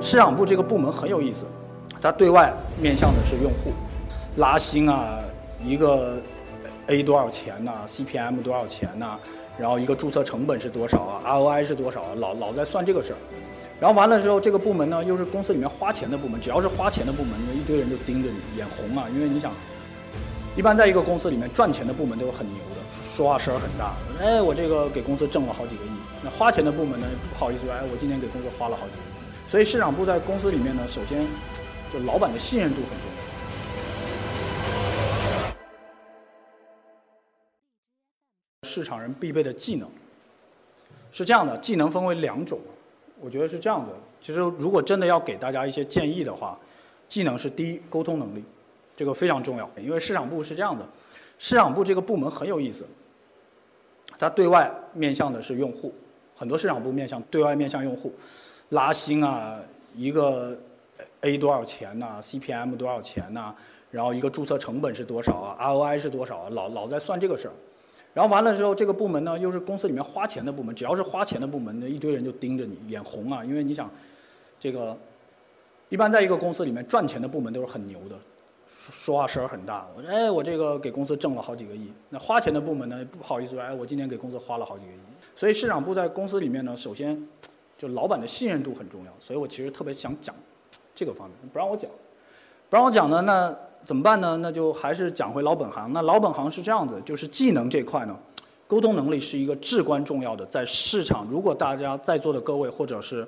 市场部这个部门很有意思，它对外面向的是用户，拉新啊，一个 A 多少钱呐，CPM 多少钱呐，然后一个注册成本是多少啊，ROI 是多少啊，老老在算这个事儿。然后完了之后，这个部门呢又是公司里面花钱的部门，只要是花钱的部门，一堆人就盯着你，眼红啊，因为你想，一般在一个公司里面赚钱的部门都是很牛的，说话声儿很大，哎，我这个给公司挣了好几个亿。那花钱的部门呢，不好意思，哎，我今年给公司花了好几个亿。所以市场部在公司里面呢，首先就老板的信任度很重要。市场人必备的技能是这样的，技能分为两种，我觉得是这样的。其实如果真的要给大家一些建议的话，技能是第一，沟通能力，这个非常重要。因为市场部是这样的，市场部这个部门很有意思，它对外面向的是用户，很多市场部面向对外面向用户。拉新啊，一个 A 多少钱呢？CPM 多少钱呢？然后一个注册成本是多少啊？ROI 是多少啊？老老在算这个事儿。然后完了之后，这个部门呢又是公司里面花钱的部门，只要是花钱的部门，那一堆人就盯着你，眼红啊！因为你想，这个一般在一个公司里面赚钱的部门都是很牛的，说话声儿很大。我说，哎，我这个给公司挣了好几个亿。那花钱的部门呢，不好意思说，哎，我今年给公司花了好几个亿。所以市场部在公司里面呢，首先。就老板的信任度很重要，所以我其实特别想讲这个方面。不让我讲，不让我讲呢，那怎么办呢？那就还是讲回老本行。那老本行是这样子，就是技能这块呢，沟通能力是一个至关重要的。在市场，如果大家在座的各位，或者是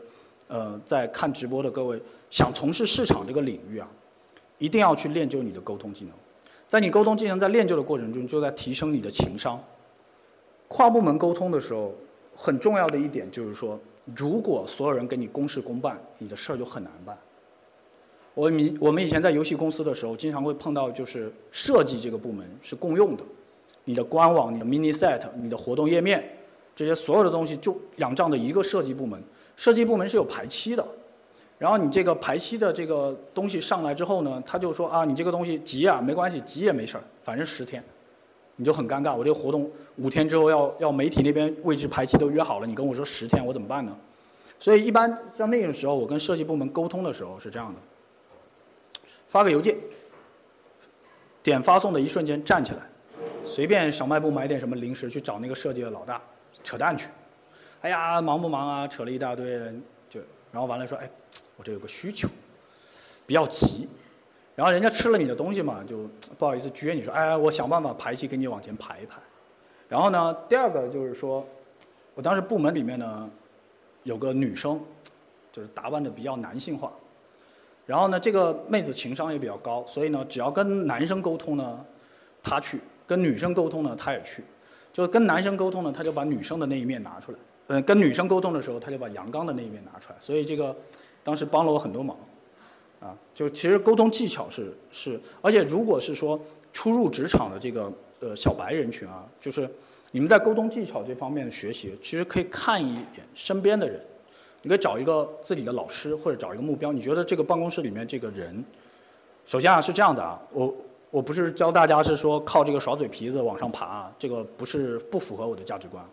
呃在看直播的各位，想从事市场这个领域啊，一定要去练就你的沟通技能。在你沟通技能在练就的过程中，就在提升你的情商。跨部门沟通的时候，很重要的一点就是说。如果所有人跟你公事公办，你的事儿就很难办。我们我们以前在游戏公司的时候，经常会碰到，就是设计这个部门是共用的，你的官网、你的 mini set、你的活动页面，这些所有的东西就仰仗的一个设计部门。设计部门是有排期的，然后你这个排期的这个东西上来之后呢，他就说啊，你这个东西急啊，没关系，急也没事儿，反正十天。你就很尴尬，我这个活动五天之后要要媒体那边位置排期都约好了，你跟我说十天，我怎么办呢？所以一般像那个时候，我跟设计部门沟通的时候是这样的：发个邮件，点发送的一瞬间站起来，随便小卖部买点什么零食去找那个设计的老大扯淡去。哎呀，忙不忙啊？扯了一大堆人，就然后完了说，哎，我这有个需求，比较急。然后人家吃了你的东西嘛，就不好意思撅你说，哎，我想办法排气给你往前排一排。然后呢，第二个就是说，我当时部门里面呢有个女生，就是打扮的比较男性化。然后呢，这个妹子情商也比较高，所以呢，只要跟男生沟通呢，她去；跟女生沟通呢，她也去。就跟男生沟通呢，她就把女生的那一面拿出来；嗯，跟女生沟通的时候，她就把阳刚的那一面拿出来。所以这个当时帮了我很多忙。啊，就其实沟通技巧是是，而且如果是说初入职场的这个呃小白人群啊，就是你们在沟通技巧这方面的学习，其实可以看一眼身边的人，你可以找一个自己的老师或者找一个目标，你觉得这个办公室里面这个人，首先啊是这样的啊，我我不是教大家是说靠这个耍嘴皮子往上爬啊，这个不是不符合我的价值观，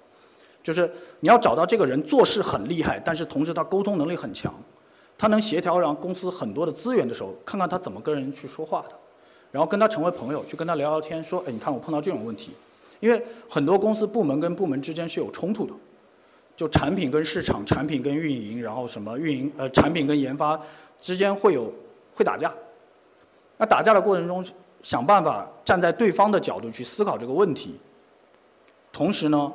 就是你要找到这个人做事很厉害，但是同时他沟通能力很强。他能协调让公司很多的资源的时候，看看他怎么跟人去说话的，然后跟他成为朋友，去跟他聊聊天，说，哎，你看我碰到这种问题，因为很多公司部门跟部门之间是有冲突的，就产品跟市场、产品跟运营，然后什么运营呃产品跟研发之间会有会打架，那打架的过程中，想办法站在对方的角度去思考这个问题，同时呢，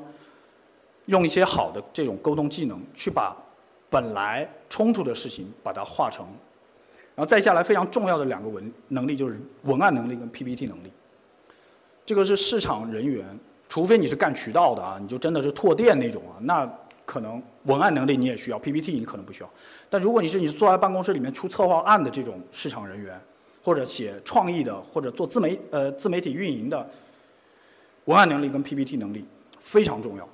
用一些好的这种沟通技能去把。本来冲突的事情，把它化成，然后再下来非常重要的两个文能力就是文案能力跟 PPT 能力。这个是市场人员，除非你是干渠道的啊，你就真的是拓店那种啊，那可能文案能力你也需要，PPT 你可能不需要。但如果你是你坐在办公室里面出策划案的这种市场人员，或者写创意的，或者做自媒呃自媒体运营的，文案能力跟 PPT 能力非常重要。